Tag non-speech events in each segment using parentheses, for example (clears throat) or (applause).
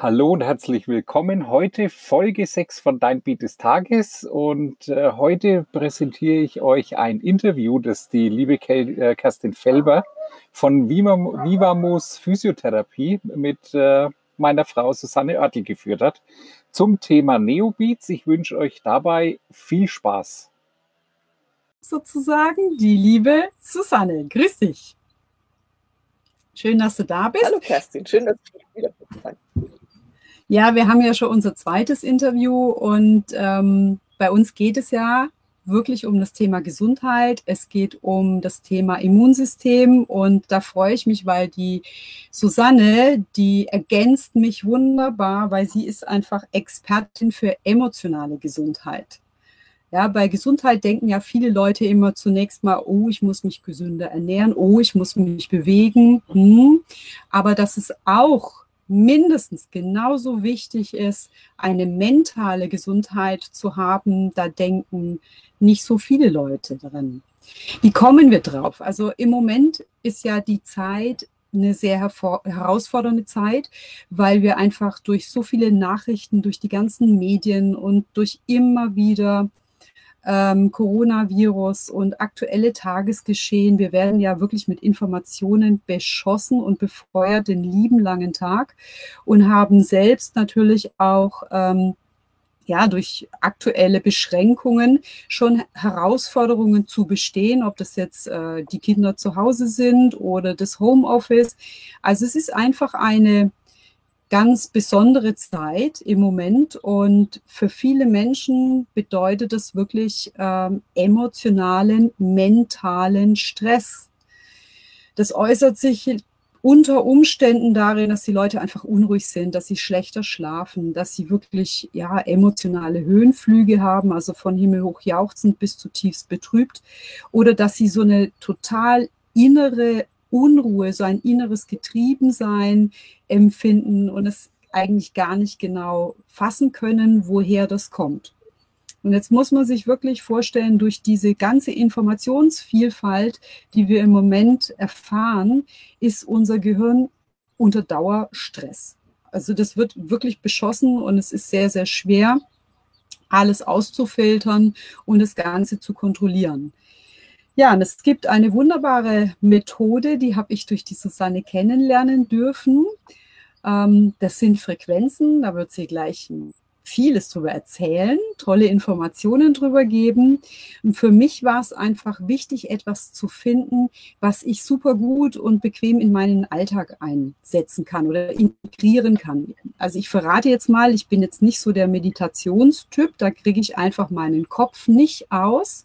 Hallo und herzlich willkommen. Heute Folge 6 von Dein Beat des Tages und äh, heute präsentiere ich euch ein Interview, das die liebe Kel äh, Kerstin Felber von Vivamus Physiotherapie mit äh, meiner Frau Susanne Oertel geführt hat zum Thema Neobeats. Ich wünsche euch dabei viel Spaß. Sozusagen die liebe Susanne. Grüß dich. Schön, dass du da bist. Hallo Kerstin, schön, dass du wieder bist. Ja, wir haben ja schon unser zweites Interview und ähm, bei uns geht es ja wirklich um das Thema Gesundheit. Es geht um das Thema Immunsystem und da freue ich mich, weil die Susanne, die ergänzt mich wunderbar, weil sie ist einfach Expertin für emotionale Gesundheit. Ja, bei Gesundheit denken ja viele Leute immer zunächst mal, oh, ich muss mich gesünder ernähren, oh, ich muss mich bewegen. Hm. Aber dass es auch mindestens genauso wichtig ist, eine mentale Gesundheit zu haben, da denken nicht so viele Leute drin. Wie kommen wir drauf? Also im Moment ist ja die Zeit eine sehr herausfordernde Zeit, weil wir einfach durch so viele Nachrichten, durch die ganzen Medien und durch immer wieder ähm, Coronavirus und aktuelle Tagesgeschehen. Wir werden ja wirklich mit Informationen beschossen und befeuert den lieben langen Tag und haben selbst natürlich auch ähm, ja, durch aktuelle Beschränkungen schon Herausforderungen zu bestehen, ob das jetzt äh, die Kinder zu Hause sind oder das Homeoffice. Also es ist einfach eine ganz besondere Zeit im Moment und für viele Menschen bedeutet es wirklich ähm, emotionalen, mentalen Stress. Das äußert sich unter Umständen darin, dass die Leute einfach unruhig sind, dass sie schlechter schlafen, dass sie wirklich ja emotionale Höhenflüge haben, also von himmelhoch jauchzend bis zutiefst betrübt, oder dass sie so eine total innere Unruhe, so ein inneres Getriebensein empfinden und es eigentlich gar nicht genau fassen können, woher das kommt. Und jetzt muss man sich wirklich vorstellen, durch diese ganze Informationsvielfalt, die wir im Moment erfahren, ist unser Gehirn unter Dauerstress. Also das wird wirklich beschossen und es ist sehr, sehr schwer, alles auszufiltern und das Ganze zu kontrollieren. Ja, und es gibt eine wunderbare Methode, die habe ich durch die Susanne kennenlernen dürfen. Ähm, das sind Frequenzen, da wird sie gleich vieles darüber erzählen, tolle Informationen darüber geben. Und für mich war es einfach wichtig, etwas zu finden, was ich super gut und bequem in meinen Alltag einsetzen kann oder integrieren kann. Also ich verrate jetzt mal, ich bin jetzt nicht so der Meditationstyp, da kriege ich einfach meinen Kopf nicht aus.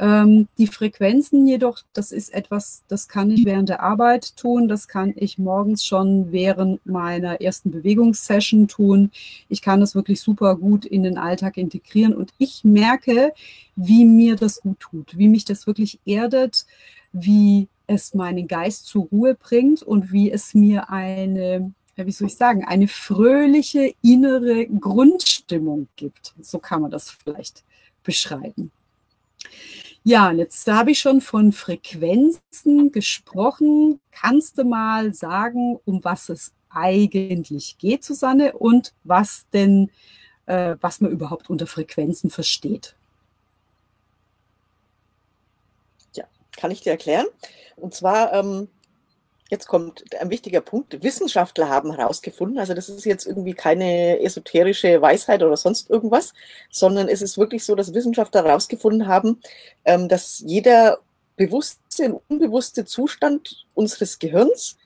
Ähm, die Frequenzen jedoch, das ist etwas, das kann ich während der Arbeit tun, das kann ich morgens schon während meiner ersten Bewegungssession tun. Ich kann das wirklich super gut in den Alltag integrieren und ich merke, wie mir das gut tut, wie mich das wirklich erdet, wie es meinen Geist zur Ruhe bringt und wie es mir eine wie soll ich sagen, eine fröhliche innere Grundstimmung gibt. So kann man das vielleicht beschreiben. Ja, und jetzt habe ich schon von Frequenzen gesprochen. Kannst du mal sagen, um was es eigentlich geht, Susanne, und was denn, äh, was man überhaupt unter Frequenzen versteht? Ja, kann ich dir erklären. Und zwar ähm, Jetzt kommt ein wichtiger Punkt. Wissenschaftler haben herausgefunden, also das ist jetzt irgendwie keine esoterische Weisheit oder sonst irgendwas, sondern es ist wirklich so, dass Wissenschaftler herausgefunden haben, ähm, dass jeder bewusste und unbewusste Zustand unseres Gehirns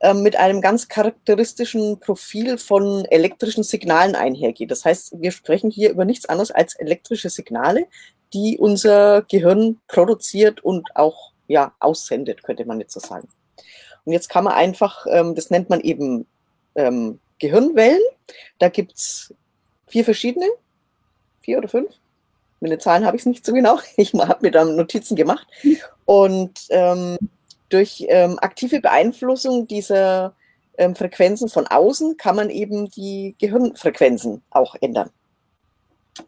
ähm, mit einem ganz charakteristischen Profil von elektrischen Signalen einhergeht. Das heißt, wir sprechen hier über nichts anderes als elektrische Signale, die unser Gehirn produziert und auch ja, aussendet, könnte man jetzt so sagen. Und jetzt kann man einfach, ähm, das nennt man eben ähm, Gehirnwellen. Da gibt es vier verschiedene, vier oder fünf. Mit den Zahlen habe ich es nicht so genau. (laughs) Ich habe mir da Notizen gemacht. Und ähm, durch ähm, aktive Beeinflussung dieser ähm, Frequenzen von außen kann man eben die Gehirnfrequenzen auch ändern.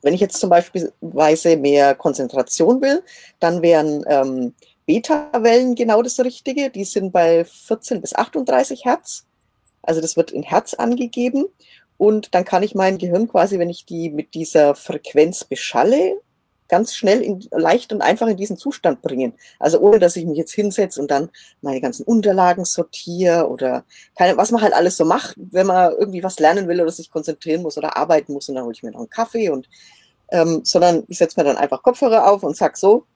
Wenn ich jetzt zum Beispiel mehr Konzentration will, dann wären ähm, Beta-Wellen genau das Richtige. Die sind bei 14 bis 38 Hertz. Also das wird in Herz angegeben und dann kann ich mein Gehirn quasi, wenn ich die mit dieser Frequenz beschalle, ganz schnell in, leicht und einfach in diesen Zustand bringen. Also ohne, dass ich mich jetzt hinsetze und dann meine ganzen Unterlagen sortiere oder keine, was man halt alles so macht, wenn man irgendwie was lernen will oder sich konzentrieren muss oder arbeiten muss und dann hole ich mir noch einen Kaffee und ähm, sondern ich setze mir dann einfach Kopfhörer auf und sag so,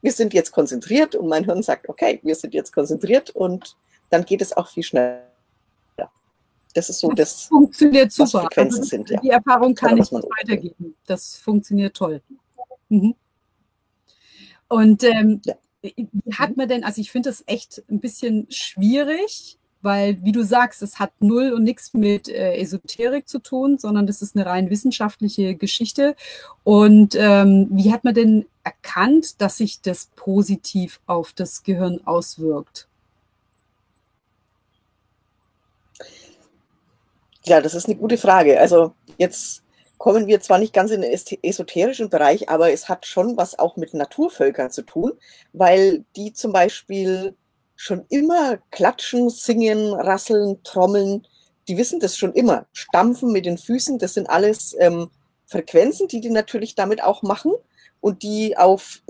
wir sind jetzt konzentriert und mein Hirn sagt, okay, wir sind jetzt konzentriert und dann geht es auch viel schneller. Das ist so das, das funktioniert super. Frequenzen also, sind, ja. Die Erfahrung kann Oder ich weitergeben. Das funktioniert toll. Mhm. Und ähm, ja. wie hat man denn, also ich finde das echt ein bisschen schwierig, weil, wie du sagst, es hat null und nichts mit äh, Esoterik zu tun, sondern das ist eine rein wissenschaftliche Geschichte. Und ähm, wie hat man denn erkannt, dass sich das positiv auf das Gehirn auswirkt? Ja, das ist eine gute Frage. Also jetzt kommen wir zwar nicht ganz in den esoterischen Bereich, aber es hat schon was auch mit Naturvölkern zu tun, weil die zum Beispiel schon immer klatschen, singen, rasseln, trommeln. Die wissen das schon immer. Stampfen mit den Füßen, das sind alles ähm, Frequenzen, die die natürlich damit auch machen und die auf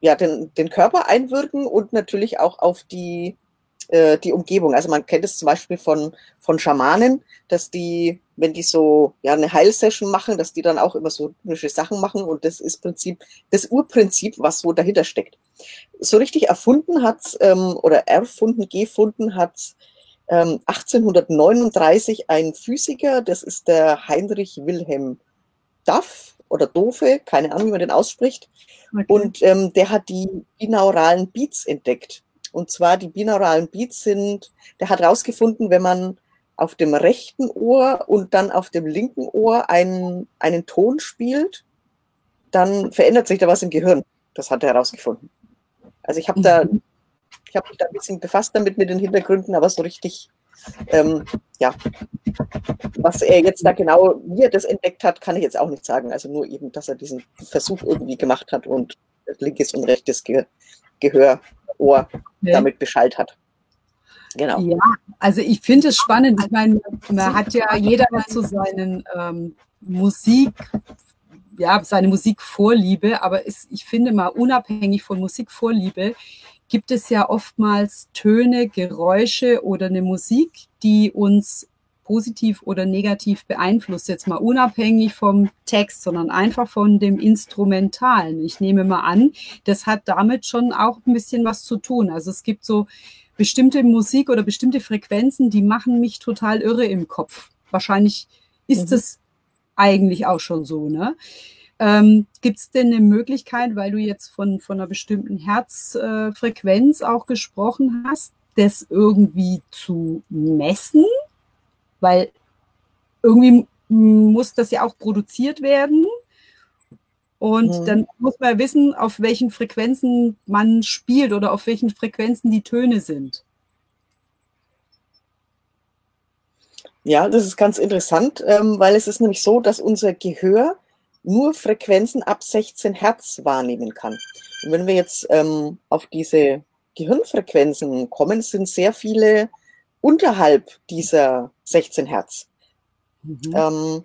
ja, den, den Körper einwirken und natürlich auch auf die äh, die Umgebung. Also man kennt es zum Beispiel von, von Schamanen, dass die, wenn die so ja, eine Heilsession machen, dass die dann auch immer so typische Sachen machen und das ist Prinzip, das Urprinzip, was so dahinter steckt. So richtig erfunden hat ähm, oder erfunden, gefunden hat ähm, 1839 ein Physiker, das ist der Heinrich Wilhelm Duff oder Doofe, keine Ahnung, wie man den ausspricht. Okay. Und ähm, der hat die binauralen Beats entdeckt. Und zwar die binauralen Beats sind, der hat herausgefunden, wenn man auf dem rechten Ohr und dann auf dem linken Ohr einen, einen Ton spielt, dann verändert sich da was im Gehirn. Das hat er herausgefunden. Also ich habe da, mhm. ich habe mich da ein bisschen befasst damit mit den Hintergründen, aber so richtig, ähm, ja, was er jetzt da genau, wie er das entdeckt hat, kann ich jetzt auch nicht sagen. Also nur eben, dass er diesen Versuch irgendwie gemacht hat und linkes und rechtes Ge Gehör Ohr okay. damit beschallt hat. Genau. Ja, also ich finde es spannend. Ich meine, man hat ja jeder zu so seinen ähm, Musik, ja, seine Musikvorliebe, aber es, ich finde mal unabhängig von Musikvorliebe gibt es ja oftmals Töne, Geräusche oder eine Musik, die uns positiv oder negativ beeinflusst, jetzt mal unabhängig vom Text, sondern einfach von dem Instrumentalen. Ich nehme mal an, das hat damit schon auch ein bisschen was zu tun. Also es gibt so bestimmte Musik oder bestimmte Frequenzen, die machen mich total irre im Kopf. Wahrscheinlich ist mhm. es eigentlich auch schon so, ne? Ähm, Gibt es denn eine Möglichkeit, weil du jetzt von, von einer bestimmten Herzfrequenz äh, auch gesprochen hast, das irgendwie zu messen? Weil irgendwie muss das ja auch produziert werden. Und mhm. dann muss man wissen, auf welchen Frequenzen man spielt oder auf welchen Frequenzen die Töne sind. Ja, das ist ganz interessant, ähm, weil es ist nämlich so, dass unser Gehör nur Frequenzen ab 16 Hertz wahrnehmen kann. Und wenn wir jetzt ähm, auf diese Gehirnfrequenzen kommen, sind sehr viele unterhalb dieser 16 Hertz. Mhm. Ähm,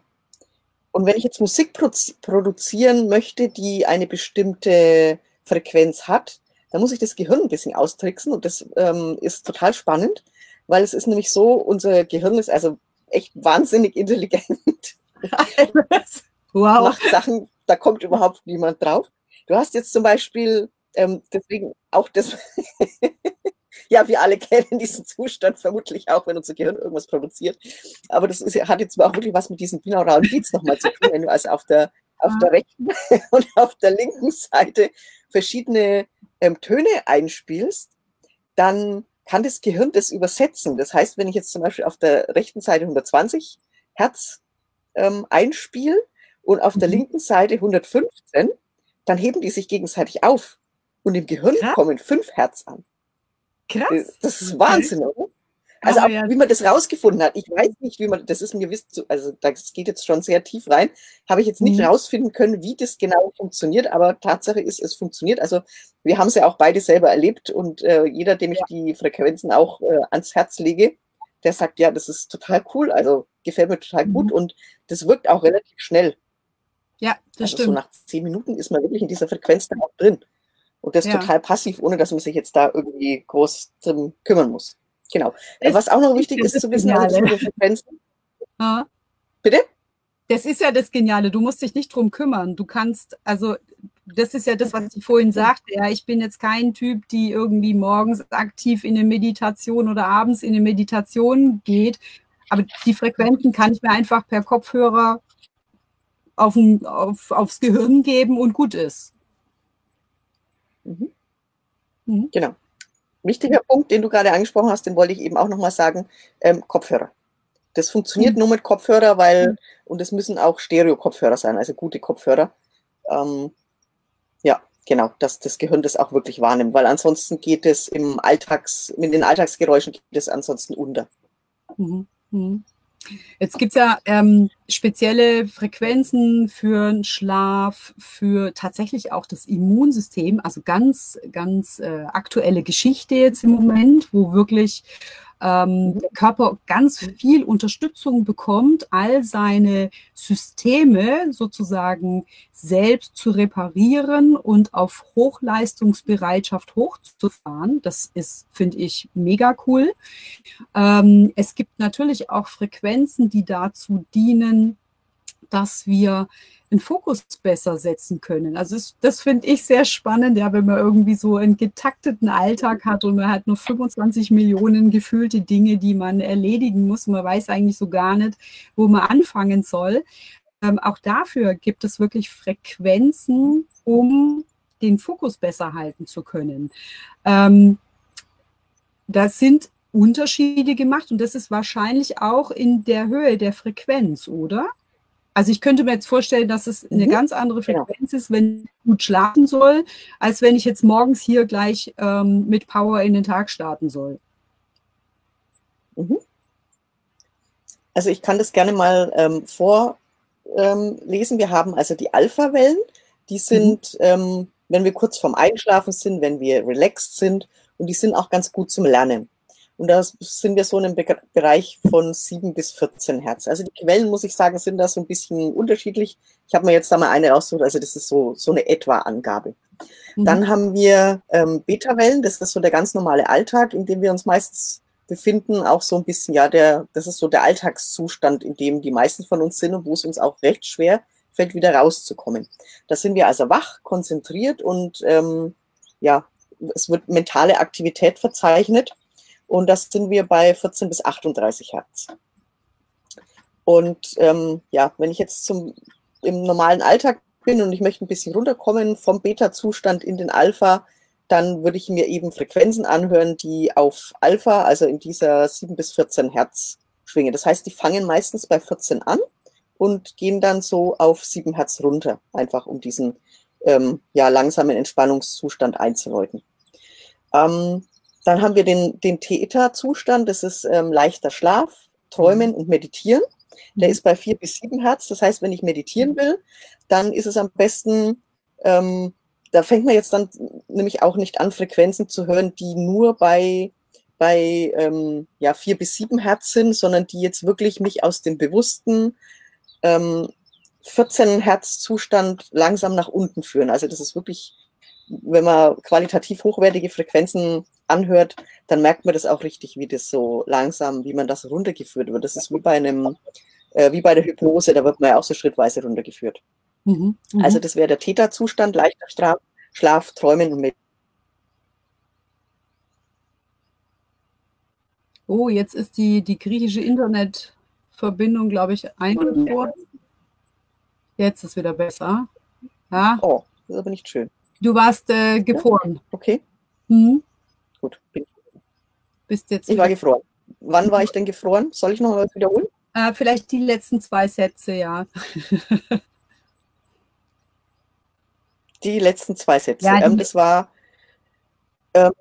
und wenn ich jetzt Musik produzieren möchte, die eine bestimmte Frequenz hat, dann muss ich das Gehirn ein bisschen austricksen und das ähm, ist total spannend, weil es ist nämlich so, unser Gehirn ist also echt wahnsinnig intelligent. (laughs) wow. Macht Sachen, da kommt überhaupt niemand drauf. Du hast jetzt zum Beispiel, ähm, deswegen auch das, (laughs) ja, wir alle (laughs) kennen diesen Zustand vermutlich auch, wenn unser Gehirn irgendwas produziert. Aber das ist, hat jetzt auch wirklich was mit diesen binauralen Beats nochmal zu tun, wenn du also auf der, auf der rechten (laughs) und auf der linken Seite verschiedene ähm, Töne einspielst, dann kann das Gehirn das übersetzen. Das heißt, wenn ich jetzt zum Beispiel auf der rechten Seite 120 Hertz ähm, einspiele und auf der mhm. linken Seite 115, dann heben die sich gegenseitig auf. Und im Gehirn ja. kommen 5 Hertz an. Krass. Das ist Wahnsinn, oder? Also auch, ja. wie man das rausgefunden hat. Ich weiß nicht, wie man, das ist mir wisst, also das geht jetzt schon sehr tief rein, habe ich jetzt nicht mhm. rausfinden können, wie das genau funktioniert, aber Tatsache ist, es funktioniert. Also wir haben es ja auch beide selber erlebt und äh, jeder, dem ich ja. die Frequenzen auch äh, ans Herz lege, der sagt, ja, das ist total cool, also gefällt mir total gut Mhm. und das wirkt auch relativ schnell. Ja, das Also so stimmt. nach zehn Minuten ist man wirklich in dieser Frequenz dann auch drin. Und das Ja. total passiv, ohne dass man sich jetzt da irgendwie groß drum kümmern muss. Genau. Das Was auch noch ist wichtig ist das zu wissen, also diese Frequenzen. (laughs) Ja. Bitte? Das ist ja das Geniale. Du musst dich nicht drum kümmern. Du kannst, also das ist ja das, was ich vorhin sagte. Ja, ich bin jetzt kein Typ, die irgendwie morgens aktiv in eine Meditation oder abends in eine Meditation geht. Aber die Frequenzen kann ich mir einfach per Kopfhörer auf, ein, auf, aufs Gehirn geben und gut ist. Mhm. Mhm. Genau. Wichtiger Punkt, den du gerade angesprochen hast, den wollte ich eben auch nochmal sagen, ähm, Kopfhörer. Das funktioniert Mhm. nur mit Kopfhörer, weil, und es müssen auch Stereo-Kopfhörer sein, also gute Kopfhörer. Ähm, ja, genau, dass das Gehirn das auch wirklich wahrnimmt, weil ansonsten geht es im Alltags, mit den Alltagsgeräuschen geht es ansonsten unter. Mhm. Jetzt gibt es ja ähm, spezielle Frequenzen für den Schlaf, für tatsächlich auch das Immunsystem, also ganz, ganz äh, aktuelle Geschichte jetzt im Moment, wo wirklich ähm, der Körper ganz viel Unterstützung bekommt, all seine Systeme sozusagen selbst zu reparieren und auf Hochleistungsbereitschaft hochzufahren. Das ist, finde ich, mega cool. Ähm, es gibt natürlich auch Frequenzen, die dazu dienen, dass wir einen Fokus besser setzen können. Also das, das finde ich sehr spannend, ja, wenn man irgendwie so einen getakteten Alltag hat und man hat nur 25 Millionen gefühlte Dinge, die man erledigen muss. Man weiß eigentlich so gar nicht, wo man anfangen soll. Ähm, auch dafür gibt es wirklich Frequenzen, um den Fokus besser halten zu können. Ähm, das sind Unterschiede gemacht und das ist wahrscheinlich auch in der Höhe der Frequenz, oder? Also ich könnte mir jetzt vorstellen, dass es eine Mhm, ganz andere genau. Frequenz ist, wenn ich gut schlafen soll, als wenn ich jetzt morgens hier gleich ähm, mit Power in den Tag starten soll. Mhm. Also ich kann das gerne mal ähm, vorlesen. Ähm, wir haben also die Alpha-Wellen, die sind, ähm, wenn wir kurz vorm Einschlafen sind, wenn wir relaxed sind und die sind auch ganz gut zum Lernen. Und da sind wir so in einem Be Bereich von 7 bis 14 Hertz. Also die Quellen, muss ich sagen, sind da so ein bisschen unterschiedlich. Ich habe mir jetzt da mal eine rausgesucht, also das ist so, so eine Etwa-Angabe. Mhm. Dann haben wir ähm, Beta-Wellen, das ist so der ganz normale Alltag, in dem wir uns meistens befinden, auch so ein bisschen, ja, der, das ist so der Alltagszustand, in dem die meisten von uns sind und wo es uns auch recht schwer fällt, wieder rauszukommen. Da sind wir also wach, konzentriert und ähm, ja, es wird mentale Aktivität verzeichnet und das sind wir bei 14 bis 38 Hertz. Und ähm, ja, wenn ich jetzt zum, im normalen Alltag bin und ich möchte ein bisschen runterkommen vom Beta-Zustand in den Alpha, dann würde ich mir eben Frequenzen anhören, die auf Alpha, also in dieser 7 bis 14 Hertz schwingen. Das heißt, die fangen meistens bei 14 an und gehen dann so auf 7 Hertz runter, einfach um diesen ähm, ja, langsamen Entspannungszustand einzuläuten. Ähm, dann haben wir den, den Theta-Zustand, das ist ähm, leichter Schlaf, Träumen und Meditieren. Der ist bei 4 bis 7 Hertz. Das heißt, wenn ich meditieren will, dann ist es am besten, ähm, da fängt man jetzt dann nämlich auch nicht an, Frequenzen zu hören, die nur bei, bei ähm, ja, 4 bis 7 Hertz sind, sondern die jetzt wirklich mich aus dem bewussten ähm, 14 Hertz Zustand langsam nach unten führen. Also das ist wirklich, wenn man qualitativ hochwertige Frequenzen anhört, dann merkt man das auch richtig, wie das so langsam, wie man das runtergeführt wird. Das ist wie bei einem, äh, wie bei der Hypnose, da wird man ja auch so schrittweise runtergeführt. Mhm. Mhm. Also das wäre der Theta-Zustand, leichter Schlaf, Schlaf Träumen und Meditieren. oh, jetzt ist die, die griechische Internetverbindung, glaube ich, eingefroren. Jetzt ist wieder besser. Ja, Oh, das ist aber nicht schön. du warst äh, gefroren. Okay, Mhm. Gut. Bin- Bist jetzt Ich war gefroren. Wann war ich denn gefroren? Soll ich noch mal was wiederholen? äh, vielleicht die letzten zwei Sätze, ja. (laughs) Die letzten zwei Sätze. Ja, ähm, das war ähm,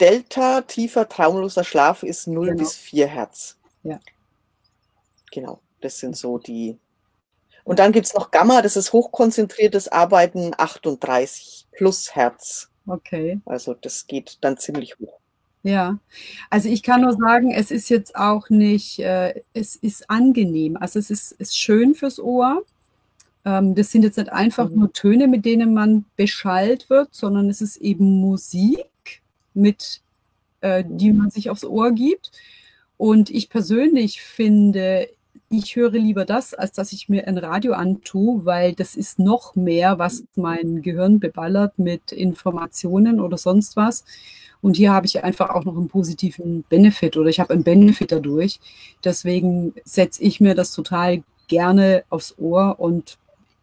Delta, tiefer, traumloser Schlaf ist 0 Genau. bis 4 Hertz. Ja. Genau, das sind so die. Und dann gibt es noch Gamma, das ist hochkonzentriertes Arbeiten 38 plus Hertz. Okay. Also das geht dann ziemlich hoch. Ja, also ich kann nur sagen, es ist jetzt auch nicht, äh, es ist angenehm. Also es ist, ist schön fürs Ohr. Ähm, das sind jetzt nicht einfach mhm. nur Töne, mit denen man beschallt wird, sondern es ist eben Musik, mit, äh, die man sich aufs Ohr gibt. Und ich persönlich finde, ich höre lieber das, als dass ich mir ein Radio antue, weil das ist noch mehr, was mein Gehirn beballert mit Informationen oder sonst was. Und hier habe ich einfach auch noch einen positiven Benefit oder ich habe einen Benefit dadurch. Deswegen setze ich mir das total gerne aufs Ohr und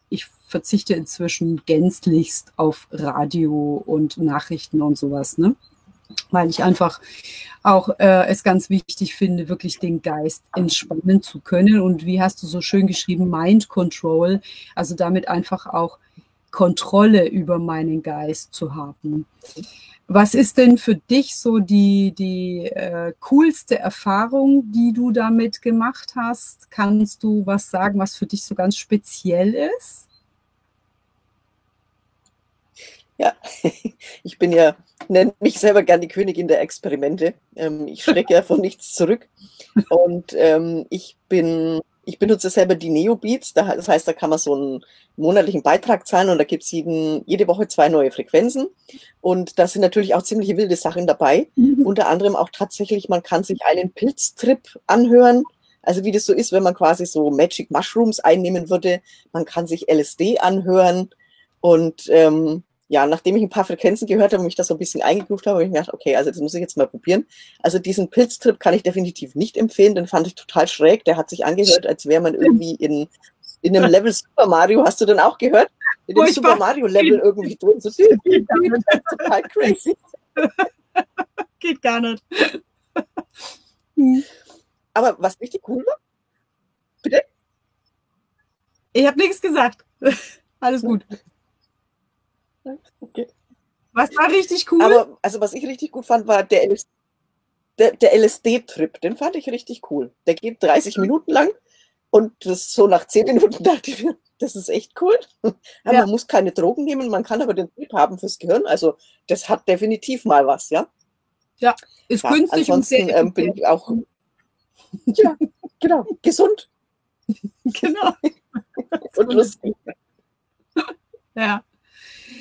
ich verzichte inzwischen gänzlichst auf Radio und Nachrichten und sowas, ne? Weil ich einfach auch äh, es ganz wichtig finde, wirklich den Geist entspannen zu können. Und wie hast du so schön geschrieben, Mind Control, also damit einfach auch Kontrolle über meinen Geist zu haben. Was ist denn für dich so die, die äh, coolste Erfahrung, die du damit gemacht hast? Kannst du was sagen, was für dich so ganz speziell ist? Ja, (laughs) ich bin ja, nenne mich selber gern die Königin der Experimente. Ähm, ich schrecke ja von nichts zurück. Und ähm, ich bin ich benutze selber die Neobeats, das heißt, da kann man so einen monatlichen Beitrag zahlen und da gibt es jede Woche zwei neue Frequenzen. Und da sind natürlich auch ziemlich wilde Sachen dabei. Mhm. Unter anderem auch tatsächlich, man kann sich einen Pilztrip anhören. Also wie das so ist, wenn man quasi so Magic Mushrooms einnehmen würde. Man kann sich LSD anhören. Und ähm, ja, nachdem ich ein paar Frequenzen gehört habe und mich das so ein bisschen eingegruft habe, habe ich mir gedacht, okay, also das muss ich jetzt mal probieren. Also diesen Pilztrip kann ich definitiv nicht empfehlen, den fand ich total schräg. Der hat sich angehört, als wäre man irgendwie in, in einem Level Super Mario. Hast du den auch gehört? In dem Super Mario Level irgendwie drin. So (laughs) total crazy. Geht gar nicht. Aber was richtig cool war? Bitte? Ich habe nichts gesagt. (laughs) Alles gut. Was war richtig cool? Aber also was ich richtig gut fand, war der, LS der, der LSD-Trip. Den fand ich richtig cool. Der geht 30 Minuten lang und das so nach 10 Minuten (laughs) dachte ich mir, das ist echt cool. Ja. Man muss keine Drogen nehmen, man kann aber den Trip haben fürs Gehirn. Also das hat definitiv mal was, ja. Ja, ist ja, günstig ansonsten, und sehr ähm, bin ich auch (laughs) ja, genau, gesund. (laughs) genau. und lustig. Ja.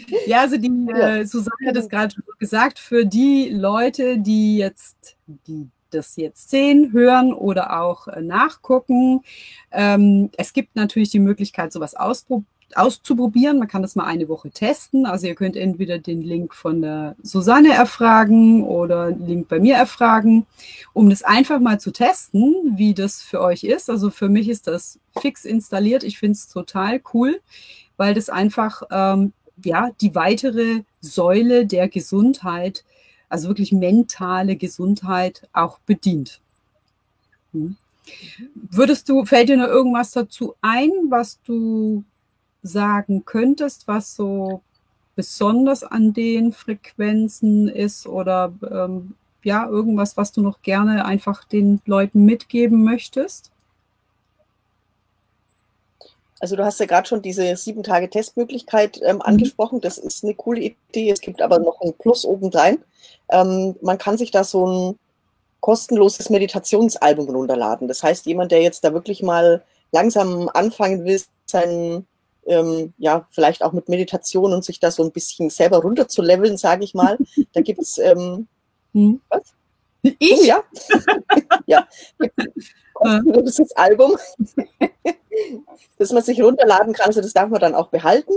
(laughs) Ja, also die ja. äh, Susanne hat es gerade gesagt, für die Leute, die jetzt, die das jetzt sehen, hören oder auch äh, nachgucken. Ähm, es gibt natürlich die Möglichkeit, sowas auszuprobieren. Man kann das mal eine Woche testen. Also ihr könnt entweder den Link von der Susanne erfragen oder den Link bei mir erfragen, um das einfach mal zu testen, wie das für euch ist. Also für mich ist das fix installiert. Ich finde es total cool, weil das einfach ähm, ja, die weitere Säule der Gesundheit, also wirklich mentale Gesundheit auch bedient. Hm. Würdest du, fällt dir noch irgendwas dazu ein, was du sagen könntest, was so besonders an den Frequenzen ist oder ähm, ja, irgendwas, was du noch gerne einfach den Leuten mitgeben möchtest? Also du hast ja gerade schon diese sieben Tage Testmöglichkeit ähm, mhm. angesprochen. Das ist eine coole Idee. Es gibt aber noch ein Plus obendrein. Ähm, man kann sich da so ein kostenloses Meditationsalbum runterladen. Das heißt, jemand, der jetzt da wirklich mal langsam anfangen will, sein, ähm, ja, vielleicht auch mit Meditation und sich da so ein bisschen selber runterzuleveln, sage ich mal. (laughs) Da gibt es ähm, hm. was? Ich? Oh, ja. (laughs) ja. (laughs) Kostenloses Album das man sich runterladen kann. Also das darf man dann auch behalten.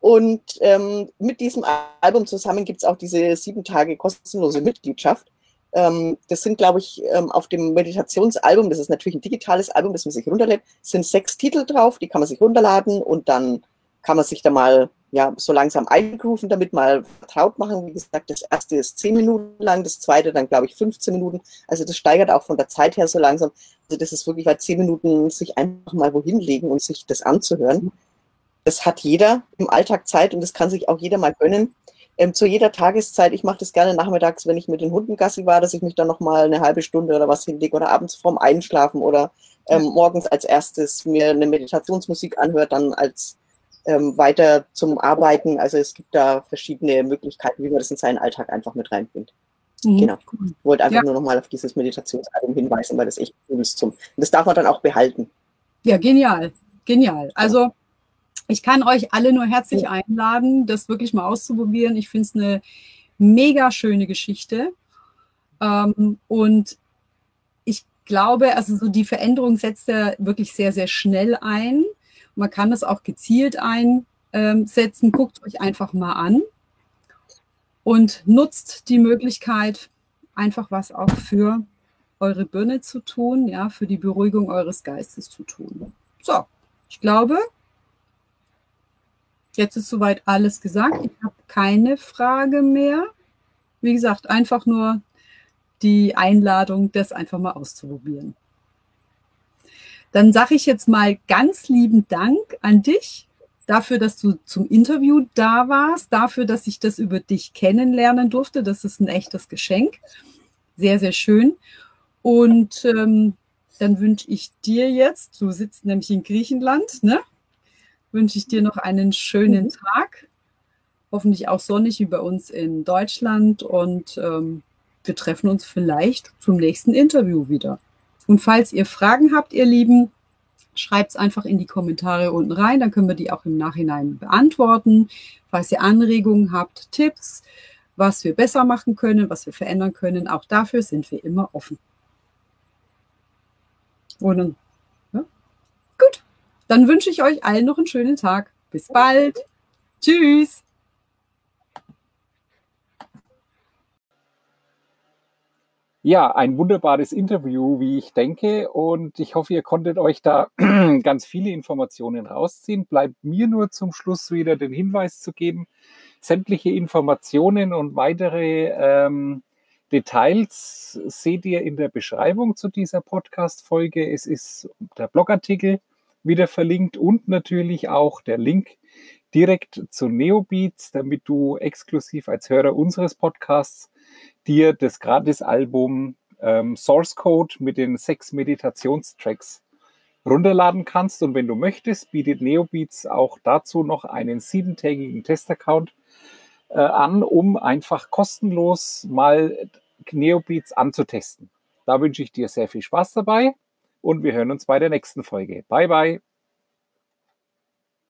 Und ähm, mit diesem Album zusammen gibt es auch diese sieben Tage kostenlose Mitgliedschaft. Ähm, das sind, glaube ich, ähm, auf dem Meditationsalbum, das ist natürlich ein digitales Album, das man sich runterlädt, sind sechs Titel drauf, die kann man sich runterladen und dann kann man sich da mal ja, so langsam eingrooven, damit mal vertraut machen. Wie gesagt, das erste ist zehn Minuten lang, das zweite dann, glaube ich, 15 Minuten. Also das steigert auch von der Zeit her so langsam. Also das ist wirklich, weil zehn Minuten sich einfach mal wohin legen und sich das anzuhören. Das hat jeder im Alltag Zeit und das kann sich auch jeder mal gönnen. Ähm, zu jeder Tageszeit, ich mache das gerne nachmittags, wenn ich mit den Hunden Gassi war, dass ich mich dann noch mal eine halbe Stunde oder was hinlege oder abends vorm Einschlafen oder ähm, morgens als erstes mir eine Meditationsmusik anhört, dann als ähm, weiter zum Arbeiten. Also es gibt da verschiedene Möglichkeiten, wie man das in seinen Alltag einfach mit reinbringt. Mhm. Genau. Ich wollte einfach ja. nur nochmal auf dieses Meditationsalbum hinweisen, weil das echt cool ist zum. Das darf man dann auch behalten. Ja, genial. Genial. Also ich kann euch alle nur herzlich ja. einladen, das wirklich mal auszuprobieren. Ich finde es eine mega schöne Geschichte. Ähm, und ich glaube, also so die Veränderung setzt ja wirklich sehr, sehr schnell ein. Man kann das auch gezielt einsetzen. Guckt euch einfach mal an und nutzt die Möglichkeit, einfach was auch für eure Birne zu tun, ja, für die Beruhigung eures Geistes zu tun. So, ich glaube, jetzt ist soweit alles gesagt. Ich habe keine Frage mehr. Wie gesagt, einfach nur die Einladung, das einfach mal auszuprobieren. Dann sage ich jetzt mal ganz lieben Dank an dich dafür, dass du zum Interview da warst, dafür, dass ich das über dich kennenlernen durfte. Das ist ein echtes Geschenk. Sehr, sehr schön. Und ähm, dann wünsche ich dir jetzt, du sitzt nämlich in Griechenland, ne? Wünsche ich dir noch einen schönen mhm. Tag. Hoffentlich auch sonnig wie bei uns in Deutschland. Und ähm, wir treffen uns vielleicht zum nächsten Interview wieder. Und falls ihr Fragen habt, ihr Lieben, schreibt es einfach in die Kommentare unten rein, dann können wir die auch im Nachhinein beantworten. Falls ihr Anregungen habt, Tipps, was wir besser machen können, was wir verändern können, auch dafür sind wir immer offen. Und, ja. Gut, dann wünsche ich euch allen noch einen schönen Tag. Bis bald. Tschüss. Ja, ein wunderbares Interview, wie ich denke. Und ich hoffe, ihr konntet euch da (clears throat) ganz viele Informationen rausziehen. Bleibt mir nur zum Schluss wieder den Hinweis zu geben. Sämtliche Informationen und weitere ähm, Details seht ihr in der Beschreibung zu dieser Podcast-Folge. Es ist der Blogartikel wieder verlinkt und natürlich auch der Link direkt zu Neobeats, damit du exklusiv als Hörer unseres Podcasts dir das Gratis-Album ähm, Source Code mit den sechs Meditationstracks runterladen kannst. Und wenn du möchtest, bietet Neobeats auch dazu noch einen siebentägigen Testaccount äh, an, um einfach kostenlos mal Neobeats anzutesten. Da wünsche ich dir sehr viel Spaß dabei und wir hören uns bei der nächsten Folge. Bye, bye.